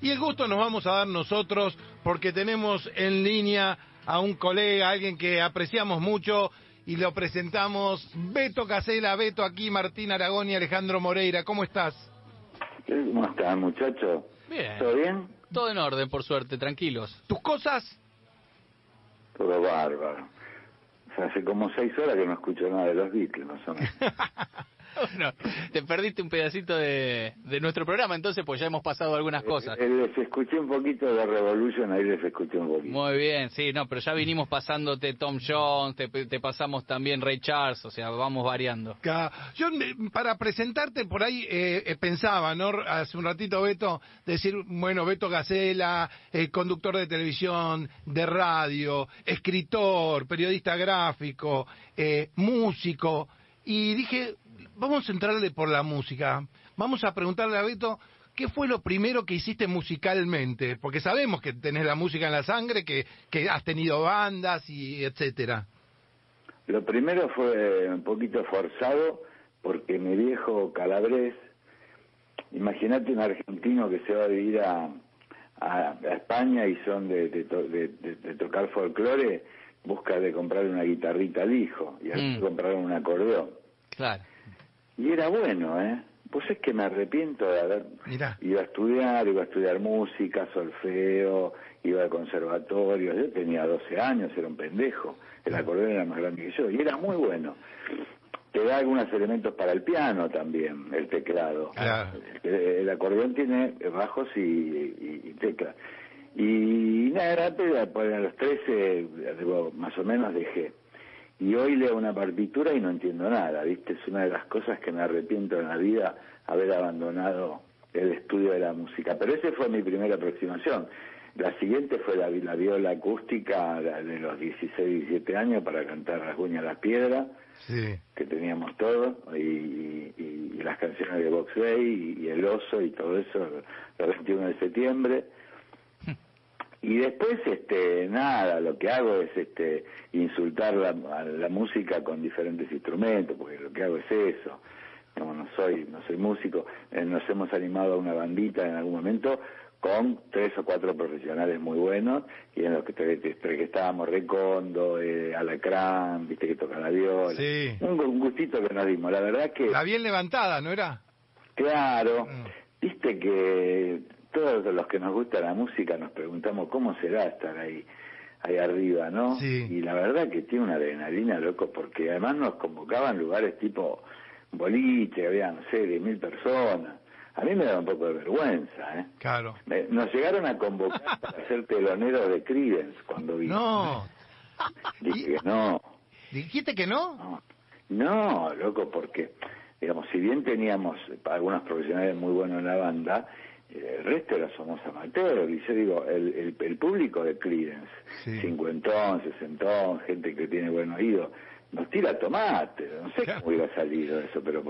Y el gusto nos vamos a dar nosotros porque tenemos en línea a un colega, alguien que apreciamos mucho y lo presentamos. Beto Casela, Beto aquí, Martín Aragón y Alejandro Moreira. ¿Cómo estás? ¿Cómo están, muchachos? Bien. ¿Todo bien? Todo en orden, por suerte, tranquilos. ¿Tus cosas? Todo bárbaro. O sea, hace como seis horas que no escucho nada de los Beatles, más o menos. Bueno, te perdiste un pedacito de, de nuestro programa, entonces, pues ya hemos pasado algunas cosas. Eh, les escuché un poquito de Revolution, ahí les escuché un poquito. Muy bien, sí, no, pero ya vinimos pasándote Tom Jones, te, te pasamos también Ray Charles, o sea, vamos variando. Yo, eh, para presentarte por ahí, eh, eh, pensaba, ¿no? Hace un ratito, Beto, decir, bueno, Beto Gacela, eh, conductor de televisión, de radio, escritor, periodista gráfico, eh, músico. Y dije, vamos a entrarle por la música. Vamos a preguntarle a Beto, ¿qué fue lo primero que hiciste musicalmente? Porque sabemos que tenés la música en la sangre, que, que has tenido bandas y etcétera. Lo primero fue un poquito forzado porque mi viejo calabrés, imagínate un argentino que se va a vivir a, a- a España y son de, de to- de- tocar folclore, busca de comprar una guitarrita al hijo y al Mm. comprar un acordeón. Claro. Y era bueno, ¿eh? Pues es que me arrepiento de haber Mirá. ido a estudiar, iba a estudiar música, solfeo, iba al conservatorio. Yo tenía 12 años, era un pendejo. El acordeón era más grande que yo y era muy bueno. Te da algunos elementos para el piano también, el teclado. Claro. El, el acordeón tiene bajos y, y, y teclas. Y nada, rápido, pues a los 13, digo, más o menos dejé. Y hoy leo una partitura y no entiendo nada, ¿viste? Es una de las cosas que me arrepiento en la vida, haber abandonado el estudio de la música. Pero esa fue mi primera aproximación. La siguiente fue la, la viola acústica la de los 16, 17 años para cantar Las uñas a las piedras, Sí. que teníamos y, y- y las canciones de Box Day, y, y El Oso, y todo eso, el 21 de septiembre. Y después, este, nada, lo que hago es este, insultar la, a la música con diferentes instrumentos, porque lo que hago es eso. No, no soy, no soy músico. Eh, nos hemos animado a una bandita en algún momento con tres o cuatro profesionales muy buenos y en los que, entre que estábamos Recondo, eh, Alacrán, viste que toca la viola. Sí. Un, un gustito que nos dimos. La verdad que... La bien levantada, ¿no era? Claro, Mm. viste que todos los que nos gusta la música nos preguntamos cómo será estar ahí, ahí arriba, ¿no? Sí. Y la verdad que tiene una adrenalina, loco, porque además nos convocaban lugares tipo boliche, había, no sé, 10.000 personas. A mí me da un poco de vergüenza, ¿eh? Claro. Me- nos llegaron a convocar para ser teloneros de Creedence cuando vino. No. Dije que no. ¿Dijiste que no? No, no, loco, porque, digamos, si bien teníamos algunos profesionales muy buenos en la banda, el resto era somos amateurs. Y yo digo, el, el, el público de Creedence, Sí. cincuentón, sesentón, gente que tiene buen oído, nos tira tomate. No sé Claro. cómo iba a salir eso, pero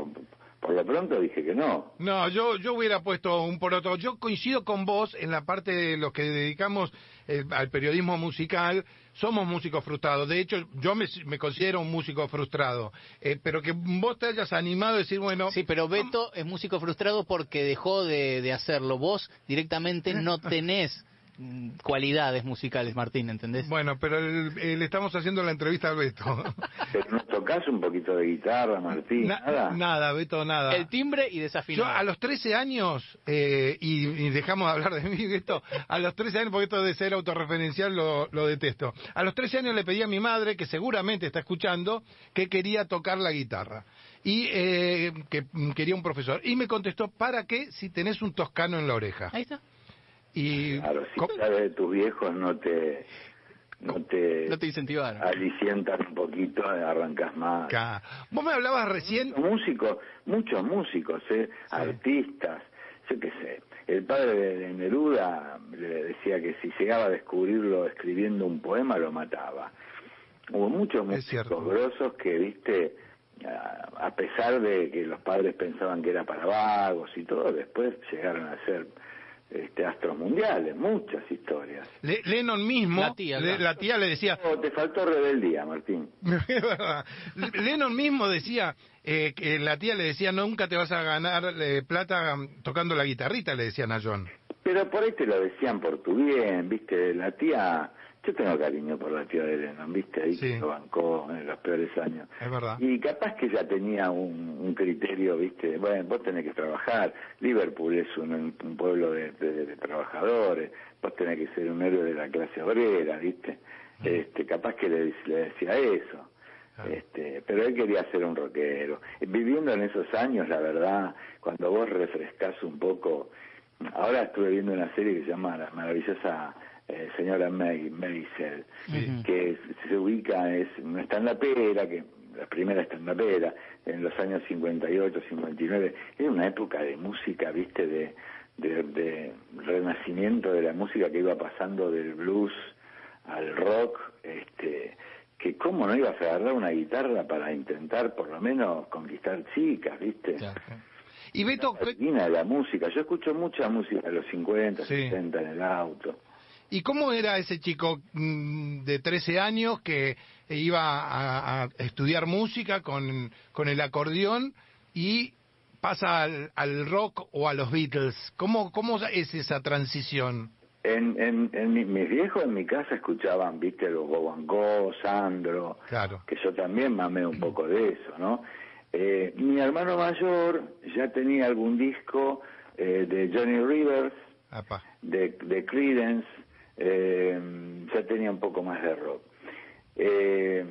por, por lo pronto dije que no. No, yo, yo hubiera puesto un poroto. Yo coincido con vos en la parte de los que dedicamos eh, al periodismo musical. Somos músicos frustrados. De hecho, yo me, me considero un músico frustrado. Eh, pero que vos te hayas animado a decir, bueno, Sí, pero Beto es músico frustrado porque dejó de, de hacerlo. Vos directamente no tenés cualidades musicales, Martín, ¿entendés? bueno, pero el- el- le estamos haciendo la entrevista al Beto. Pero no tocas un poquito de guitarra, Martín, Na- nada. nada, Beto, nada. El timbre y Yo desafinado. a los 13 años, eh, y, y dejamos de hablar de mí, Beto, a los 13 años, porque esto de ser autorreferencial lo, lo detesto. A los 13 años le pedí a mi madre, que seguramente está escuchando, que quería tocar la guitarra. Y eh, que mm, quería un profesor. Y me contestó, ¿para qué si tenés un toscano en la oreja? Ahí está. Y Claro, si sabes de tus viejos no te... No te, No te incentivaron. alicientan un poquito, arrancas más. Vos me hablabas recién... Músicos, muchos músicos, ¿eh? artistas, yo qué sé. El padre de Neruda le decía que si llegaba a descubrirlo escribiendo un poema lo mataba. Hubo muchos músicos grosos que, viste, a pesar de que los padres pensaban que era para vagos y todo, después llegaron a ser este, astros mundiales, muchas historias. Le- Lennon mismo, La tía, le- claro. la tía le decía, Oh, te faltó rebeldía, Martín. Lennon mismo decía eh, que la tía le decía nunca te vas a ganar eh, plata mm, tocando la guitarrita, le decían a John. pero por ahí te lo decían por tu bien, viste, la tía, yo tengo cariño por la tía de Lennon, viste, ahí Sí. que lo bancó en los peores años. Es verdad. Y capaz que ya tenía un, un criterio, viste, bueno, vos tenés que trabajar, Liverpool es un, un pueblo de, de- de trabajadores, vos tenés que ser un héroe de la clase obrera, viste, este, capaz que le, le decía eso. Claro. Este, pero él quería ser un rockero. Viviendo en esos años, la verdad, cuando vos refrescás un poco, ahora estuve viendo una serie que se llama La maravillosa eh, señora May, Maisel, que se, ubica, es una estandapera, que la primera estandapera, en los años 58, 59, era una época de música, viste, de, de, de renacimiento de la música que iba pasando del blues al rock, este que cómo no ibas a agarrar una guitarra para intentar por lo menos conquistar chicas, ¿viste? Claro. Y Beto, La la música. Yo escucho mucha música de los 50, Sí. 60 en el auto. ¿Y cómo era ese chico mm, de 13 años que iba a, a estudiar música con, con el acordeón y pasa al, al rock o a los Beatles? ¿Cómo, cómo es esa transición? En, en, en mi- mis viejos en mi casa escuchaban, viste, los Bobancó, Sandro, Claro. que yo también mamé un poco de eso, ¿no? Eh, mi hermano mayor ya tenía algún disco eh, de Johnny Rivers, Apa. de, de Creedence, eh, ya tenía un poco más de rock. Eh,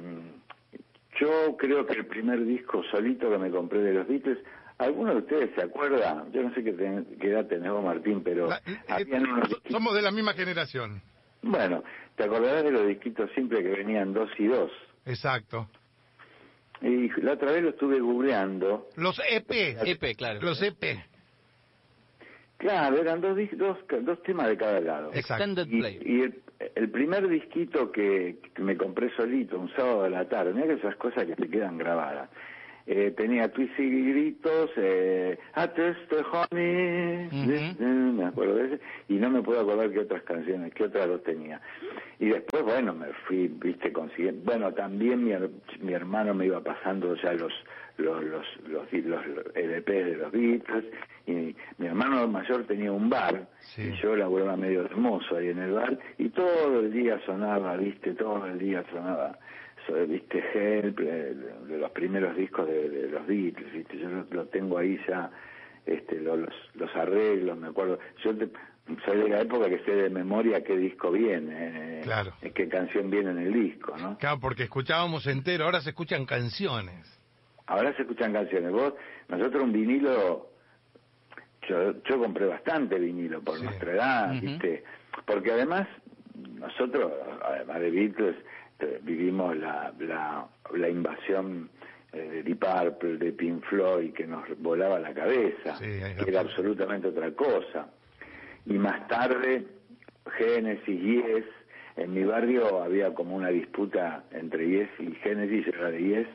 yo creo que el primer disco solito que me compré de los Beatles, ¿alguno de ustedes se acuerda? Yo no sé qué, ten- qué edad tenés vos, Martín, pero La- eh, habían unos so- disquitos- somos de la misma generación. Bueno, te acordarás de los disquitos simples que venían dos y dos. Exacto. Y la otra vez lo estuve googleando. Los EP. EP, claro. Los EP. Claro, eran dos, dos, dos temas de cada lado. Extended Y, Play. y el, el primer disquito que, que me compré solito un sábado de la tarde, mira que esas cosas que te quedan grabadas. Eh, tenía Twist y Gritos, eh, the Honey, Ujú. eh, me acuerdo de ese, y no me puedo acordar qué otras canciones, qué otras dos tenía. Y después, bueno, me fui, viste, consiguiendo, bueno, también mi, mi hermano me iba pasando ya los los los los, los, LPs de los Beatles, y mi hermano mayor tenía un bar, Sí. y yo laburaba medio hermoso ahí en el bar, y todo el día sonaba, viste, todo el día sonaba, so- viste, Help, eh, de los primeros discos de, de los Beatles, viste, yo lo, lo tengo ahí ya, este, lo- los, los arreglos, me acuerdo, yo te- soy de la época que sé de memoria qué disco viene, eh, Claro. qué canción viene en el disco, ¿no? Claro, porque escuchábamos entero, ahora se escuchan canciones. Ahora se escuchan canciones. Vos, nosotros un vinilo, yo, yo compré bastante vinilo por Sí. nuestra edad. ¿viste? Porque además, nosotros, además de Beatles, eh, vivimos la, la, la invasión eh, de Deep Purple, de Pink Floyd, que nos volaba la cabeza, Sí, que era absolutamente otra cosa. Y más tarde, Genesis, Yes, en mi barrio había como una disputa entre Yes y Genesis, yo era de Yes,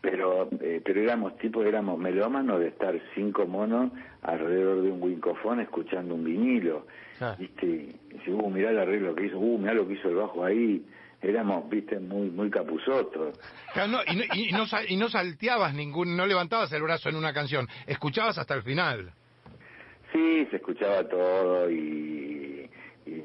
pero eh, pero éramos tipo éramos melómanos de estar cinco monos alrededor de un wincofón escuchando un vinilo. Claro. viste y dice, uh mirá el arreglo que hizo uh mirá lo que hizo el bajo ahí éramos viste muy muy capuzotos Claro, no, y, no, y no y no salteabas ningún, no levantabas el brazo en una canción, escuchabas hasta el final. sí se escuchaba todo y, y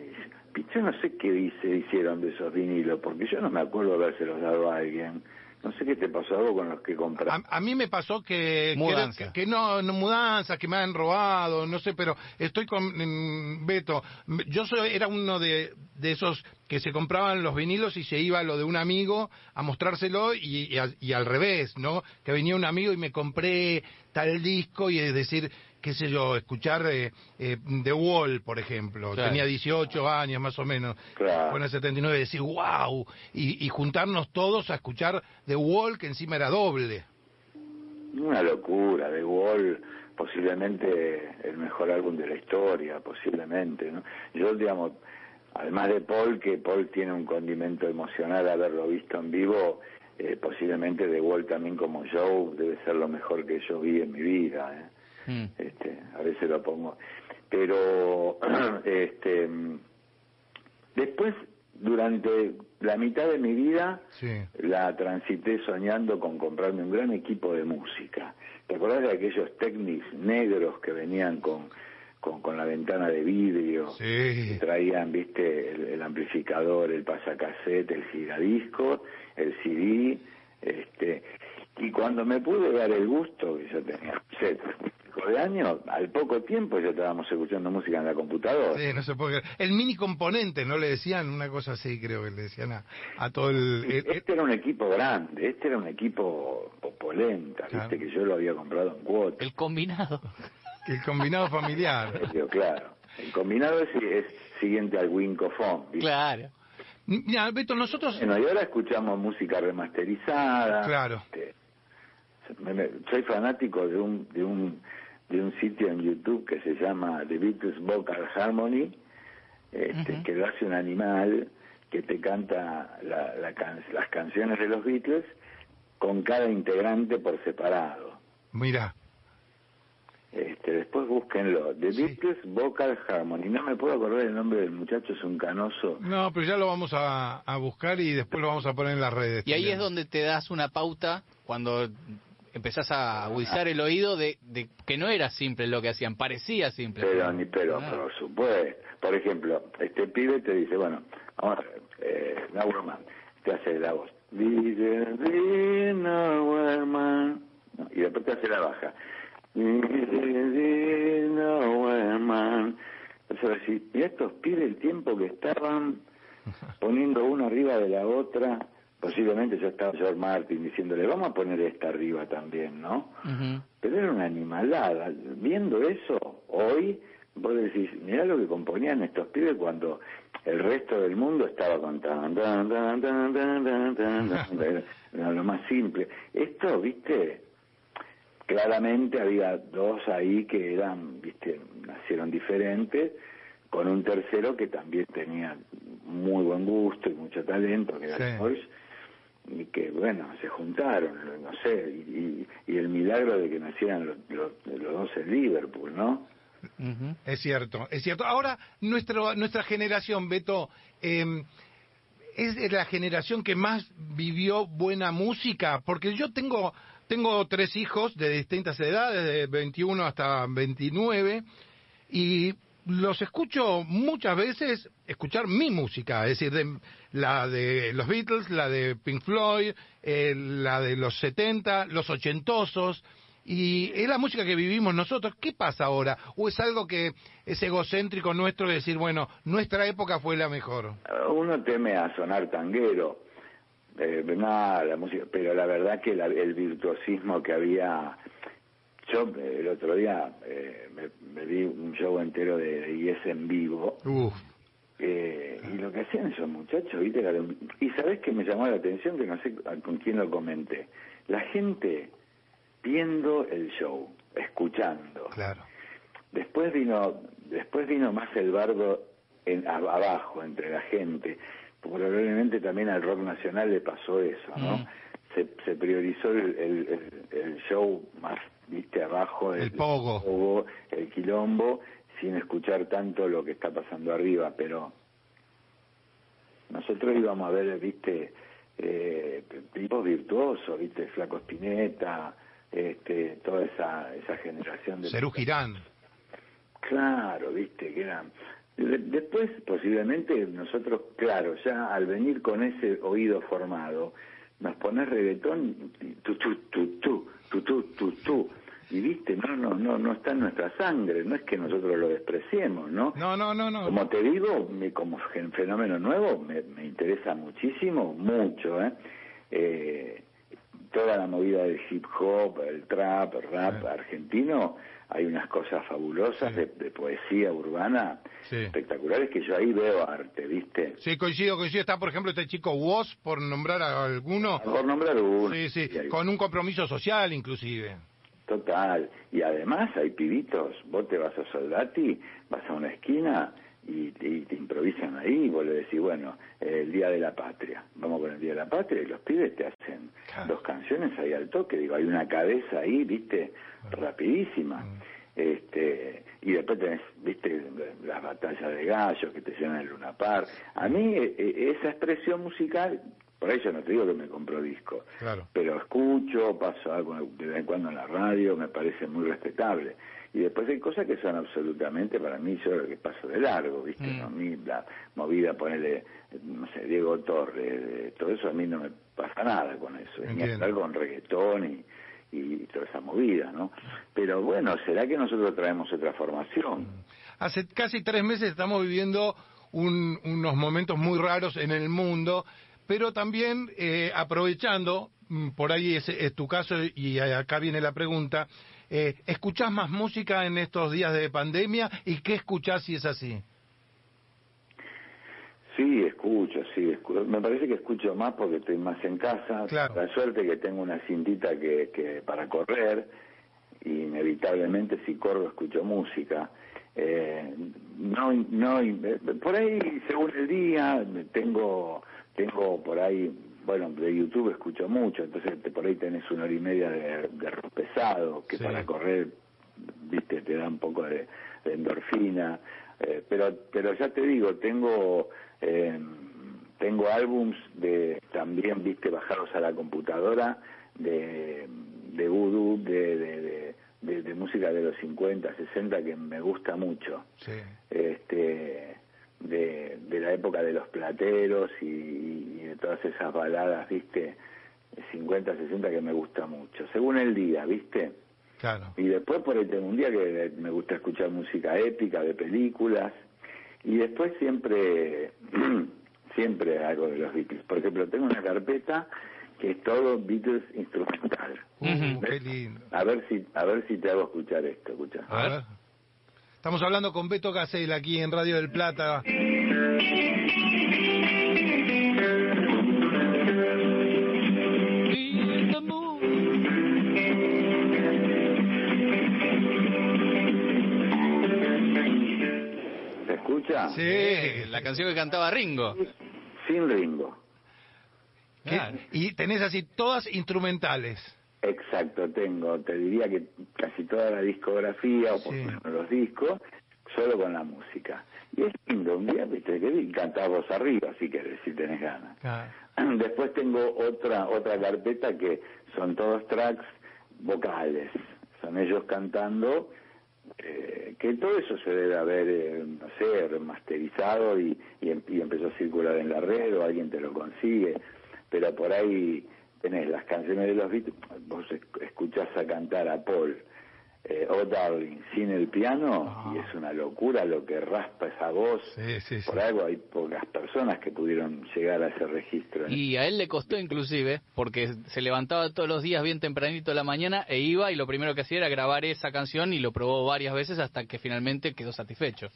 yo no sé qué dice hicieron de esos vinilos porque yo no me acuerdo habérselos dado a alguien no sé qué te pasó algo con los que compraste A, a mí me pasó que, que, que- que no, no mudanzas, que me han robado, no sé, pero estoy con mm, Beto. Yo soy, era uno de, de esos que se compraban los vinilos y se iba lo de un amigo a mostrárselo y, y al revés, ¿no? Que venía un amigo y me compré tal disco y es decir, qué sé yo, escuchar eh, eh, The Wall, por ejemplo. Claro. Tenía 18 años más o menos. Claro. Fue en el 79 y decir, wow, y, y juntarnos todos a escuchar The Wall, que encima era doble. Una locura, The Wall, posiblemente el mejor álbum de la historia, posiblemente, ¿no? Yo, digamos, además de Paul, que Paul tiene un condimento emocional haberlo visto en vivo, eh, posiblemente The Wall también como show debe ser lo mejor que yo vi en mi vida, ¿eh? Mm. este, a veces lo pongo. Pero, este, después, durante la mitad de mi vida, Sí. la transité soñando con comprarme un gran equipo de música. ¿Te acordás de aquellos Technics negros que venían con, con, con la ventana de vidrio, Sí. traían, viste, el, el amplificador, el pasacassette, el giradisco, el CD, este, y cuando me pude dar el gusto, que yo tenía sé, pico de años, al poco tiempo ya estábamos escuchando música en la computadora. Sí, no se puede creer. El mini componente, ¿no le decían? Una cosa así, creo que le decían a, a todo el... el- el- Este era un equipo grande, este era un equipo popolenta, Claro. viste, que yo lo había comprado en cuotas. El combinado. el combinado familiar. Claro. El combinado es, es siguiente al Wincofone. ¿viste? Claro. Mira, Beto, nosotros... Bueno, y ahora escuchamos música remasterizada. Claro. Este, me- me- soy fanático de un, de un de un sitio en YouTube que se llama The Beatles Vocal Harmony, este, que lo hace un animal que te canta la- la can- las canciones de los Beatles con cada integrante por separado. Mira, Este, después búsquenlo. The Sí. Beatles Vocal Harmony. No me puedo acordar el nombre del muchacho, es un canoso. no, pero ya lo vamos a, a buscar y después lo vamos a poner en las redes. Y ahí es donde te das una pauta cuando empezás a agudizar el oído de, de que no era simple lo que hacían, parecía simple. Pero, ni pero, Ah. por supuesto. Por ejemplo, este pibe te dice, bueno, vamos a ver, eh, te hace la voz. Y después te hace la baja. Entonces y estos pibes el tiempo que estaban poniendo una arriba de la otra, posiblemente ya estaba George Martin diciéndole, vamos a poner esta arriba también, ¿no? Uh -huh. Pero era una animalada. Viendo eso, hoy, vos decís, mirá lo que componían estos pibes cuando el resto del mundo estaba con era, lo más simple. Esto, viste, claramente había dos ahí que eran, viste, nacieron diferentes, con un tercero que también tenía muy buen gusto y mucho talento, que era sí. George, y que bueno, se juntaron, no sé, y, y- y el milagro de que nacieran los, los, los dos en Liverpool, ¿no? Ujú. Es cierto, es cierto. Ahora, nuestro, nuestra generación, Beto, eh, es la generación que más vivió buena música, porque yo tengo, tengo tres hijos de distintas edades, de 21 hasta 29, y los escucho muchas veces escuchar mi música, es decir, de, la de los Beatles, la de Pink Floyd, eh, la de los 70, los ochentosos, y es la música que vivimos nosotros. ¿Qué pasa ahora? ¿O es algo que es egocéntrico nuestro de decir, bueno, nuestra época fue la mejor? Uno teme a sonar tanguero, eh, nada, la música, pero la verdad que la- el virtuosismo que había... Yo eh, el otro día eh, me, me vi un show entero de, de en vivo Uf, Eh, y lo que hacían esos muchachos, ¿viste? Y sabes que me llamó la atención, que no sé con quién lo comenté. La gente viendo el show, escuchando. claro. Después vino, después vino más el bardo en, a- abajo, entre la gente. Probablemente también al rock nacional le pasó eso, ¿no? Mm. Se, se priorizó el, el- el- el show más, viste, abajo. El pogo. pogo, el quilombo, sin escuchar tanto lo que está pasando arriba, pero nosotros íbamos a ver, viste, eh, tipos virtuosos, viste, Flaco Spinetta, este, toda esa, esa generación de... Cerú Girán. Claro, viste, que eran... de- Después, posiblemente, nosotros, claro, ya al venir con ese oído formado, nos pones reggaetón, tu, tu, tu, tu, tu, tu, tu, tu, y viste, no, no, no, no está en nuestra sangre, no es que nosotros lo despreciemos, ¿no? No, no, no, no. Como te digo, me- como fenómeno nuevo, me, me interesa muchísimo, mucho, ¿eh? Eh, Toda la movida del hip hop, el trap, el rap Sí. argentino, hay unas cosas fabulosas Sí. de, de poesía urbana Sí. espectaculares que yo ahí veo arte, ¿viste? Sí, coincido, coincido. Está, por ejemplo, este chico Woz, por nombrar a alguno. Por nombrar uno. Sí, sí, con un compromiso social, inclusive. Total. Y además hay pibitos, vos te vas a Soldati, vas a una esquina y, y te improvisan ahí y vos le decís, bueno, el Día de la Patria, vamos con el Día de la Patria y los pibes te hacen Claro. dos canciones ahí al toque, digo, hay una cabeza ahí, viste, rapidísima. Mm. Este, y después tenés, viste, las batallas de gallos que te llenan el Luna Park. A mí e- e- esa expresión musical, por eso no te digo que me compro disco, Claro. pero escucho, paso algo de vez en cuando en la radio, me parece muy respetable. y después hay cosas que son absolutamente para mí yo lo que paso de largo viste Mm. a mí la movida ponerle no sé Diego Torres todo eso a mí no me pasa nada con eso ni hablar con reggaetón y, y toda esa movida no pero bueno será que nosotros traemos otra formación Hace casi tres meses estamos viviendo un- unos momentos muy raros en el mundo, pero también eh, aprovechando, mm, por ahí es, es tu caso y acá viene la pregunta, eh, ¿escuchás más música en estos días de pandemia y qué escuchás si es así? Sí, escucho, sí, escu- me parece que escucho más porque estoy más en casa. Claro. La suerte que tengo una cintita que, que para correr, y inevitablemente si corro escucho música. Eh, no, no, eh, por ahí según el día tengo, tengo por ahí, bueno, de YouTube escucho mucho, entonces te- por ahí tenés una hora y media de, de rock pesado que Sí. para correr, viste, te da un poco de, de endorfina. Eh, pero pero ya te digo tengo eh, tengo álbums de también viste bajados a la computadora de de voodoo de de, de, de- de música de los 50 60 que me gusta mucho Sí. este de, de la época de los plateros y, y de todas esas baladas viste de 50 60 que me gusta mucho según el día viste Claro. y después por tengo un día que me gusta escuchar música épica de películas. Y después siempre, siempre algo de los Beatles. Por ejemplo, tengo una carpeta que es todo Beatles instrumental. Uh, qué lindo. A ver si, a ver si te hago escuchar esto, escucha. A ver. Estamos hablando con Beto Casel aquí en Radio del Plata. ¿Se escucha? Sí. La canción que cantaba Ringo. Sin Ringo. Y tenés así todas instrumentales. Exacto, tengo, te diría que casi toda la discografía, o por Sí. lo menos los discos, solo con la música. Y es lindo, un día, viste, que cantás vos arriba, si querés, si tenés ganas. Claro. Después tengo otra otra carpeta que son todos tracks vocales, son ellos cantando, eh, que todo eso se debe haber, eh, no sé, remasterizado y, y, em- y empezó a circular en la red o alguien te lo consigue, pero por ahí tenés las canciones de los Beatles, vos esc- escuchás a cantar a Paul, eh, Oh Darling, sin el piano, y es una locura lo que raspa esa voz. Sí, sí, sí. Por algo hay pocas personas que pudieron llegar a ese registro. Y a él le costó inclusive, porque se levantaba todos los días bien tempranito de la mañana e iba y lo primero que hacía era grabar esa canción y lo probó varias veces hasta que finalmente quedó satisfecho.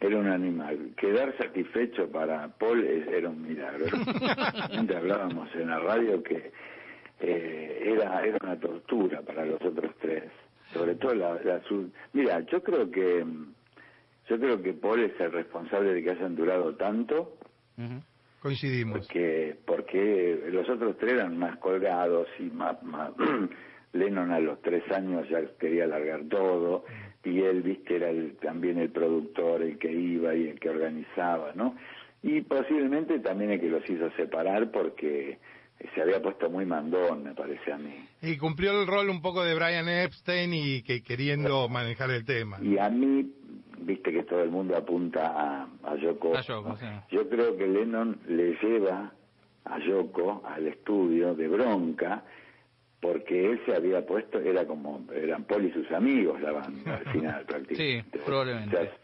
Era un animal. Quedar satisfecho para Paul era un milagro. Antes hablábamos en la radio que eh, era, era una tortura para los otros tres. Sobre todo la, la sur- Mira, yo creo que yo creo que Paul es el responsable de que hayan durado tanto. Coincidimos. porque porque los otros tres eran más colgados y más, más Lennon a los tres años ya quería largar todo y él viste era el- también el productor el que iba y el que organizaba no y posiblemente también el que los hizo separar porque se había puesto muy mandón me parece a mí Y cumplió el rol un poco de Brian Epstein y que queriendo manejar el tema. y a mí viste que todo el mundo apunta a, a Yoko A Yoko, sí. Yo creo que Lennon le lleva a Yoko al estudio de bronca porque él se había puesto, era como, eran Paul y sus amigos la banda al final prácticamente. Sí, probablemente. Escuchás-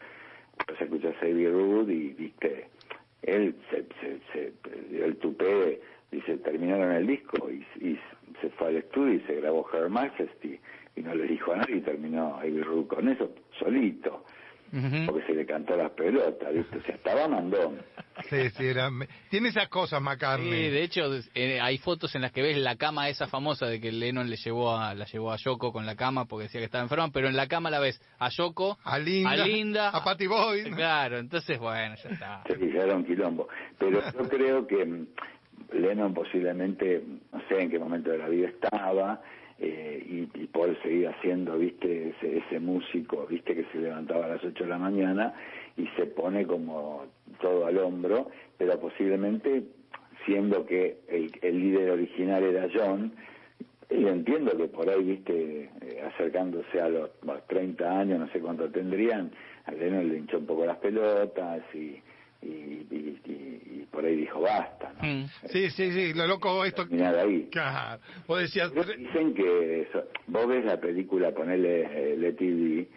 Vos escuchás a Abbey y viste, él se, se, se dio el tupé, dice, terminaron el disco y, y se fue al estudio y se grabó Her Majesty y no le dijo a nadie y terminó Abbey Road con eso solito Porque se le cantó las pelotas, ¿viste? O sea, estaba mandón. Sí, sí, era... Tiene esas cosas, Sí, McCartney. de hecho eh, hay fotos en las que ves la cama esa famosa de que Lennon le llevó a, la llevó a Yoko con la cama porque decía que estaba enferma, pero en la cama la ves a Yoko, A Linda, a, Linda, a Patty Boyd. Claro, entonces bueno, ya está. Sí, ya era un quilombo. Pero yo creo que mm, Lennon posiblemente, no sé en qué momento de la vida estaba, eh, y, y Paul seguía siendo, viste, ese, ese músico, viste, que se levantaba a las 8 de la mañana y se pone como todo al hombro, pero posiblemente, siendo que el, el líder original era John, Y entiendo que por ahí, viste, eh, acercándose a los, bueno, 30 años, no sé cuánto tendrían, a Lennon le hinchó un poco las pelotas y- y por ahí dijo basta, ¿no? Mm. Sí, sí, sí, lo loco esto... Terminar ahí. Claro, vos decías... Dicen que eso- vos ves la película, ponele eh, TV,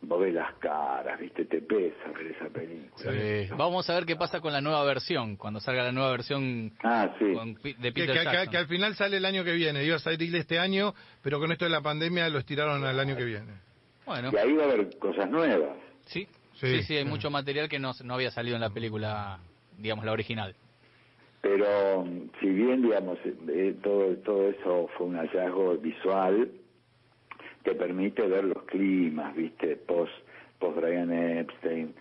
vos ves las caras, viste, te pesa ver esa película. Sí. Vamos a ver qué pasa con la nueva versión, cuando salga la nueva versión Ah, sí. con Pi- de Que, Peter que- que- Jackson. que al final sale el año que viene, iba a salir este año, pero con esto de la pandemia lo estiraron al año que viene. Bueno, Y ahí va a haber cosas nuevas. sí, Sí, sí, sí, hay sí. mucho material que no, no había salido en la película, digamos, la original. Pero si bien, digamos, eh, todo, todo eso fue un hallazgo visual, te permite ver los climas, viste, post, post Brian Epstein,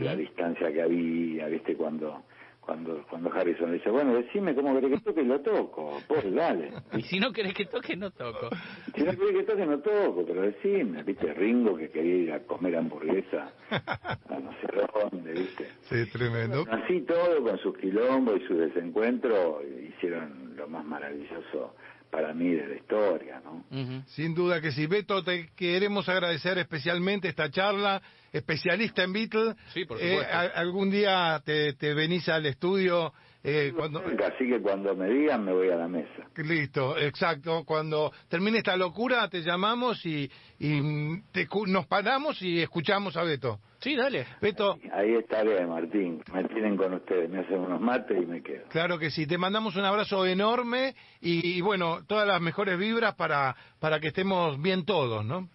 la distancia que había, viste, cuando cuando cuando Harrison le dice, bueno, decime cómo querés que toque y lo toco, pues dale. Y si no querés que toque, no toco. Si no querés que toque, no toco, pero decime, viste, Ringo que quería ir a comer hamburguesa a no sé dónde, viste. Sí, tremendo. Así todo, con sus quilombos y sus desencuentros, hicieron lo más maravilloso para mí de la historia, ¿no? Sin duda que sí. Beto, te queremos agradecer especialmente esta charla, especialista en Beatles. Sí, por Eh, supuesto. a- algún día te, te venís al estudio. Eh, cuando Así que cuando me digan me voy a la mesa. Listo, exacto. Cuando termine esta locura te llamamos y, y mm, te nos paramos y escuchamos a Beto. Sí, dale. Beto, Ahí estaré, Martín. Me tienen con ustedes, me hacen unos mates y me quedo. claro que sí. Te mandamos un abrazo enorme y, y, bueno, todas las mejores vibras para, para que estemos bien todos, ¿no?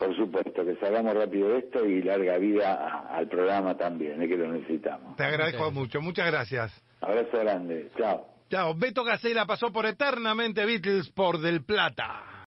Por supuesto, que salgamos rápido de esto y larga vida al programa también, es que lo necesitamos. Te agradezco mucho. Muchas gracias. Abrazo grande, chao. Chao. Beto Gacela pasó por Eternamente Beatles por Del Plata.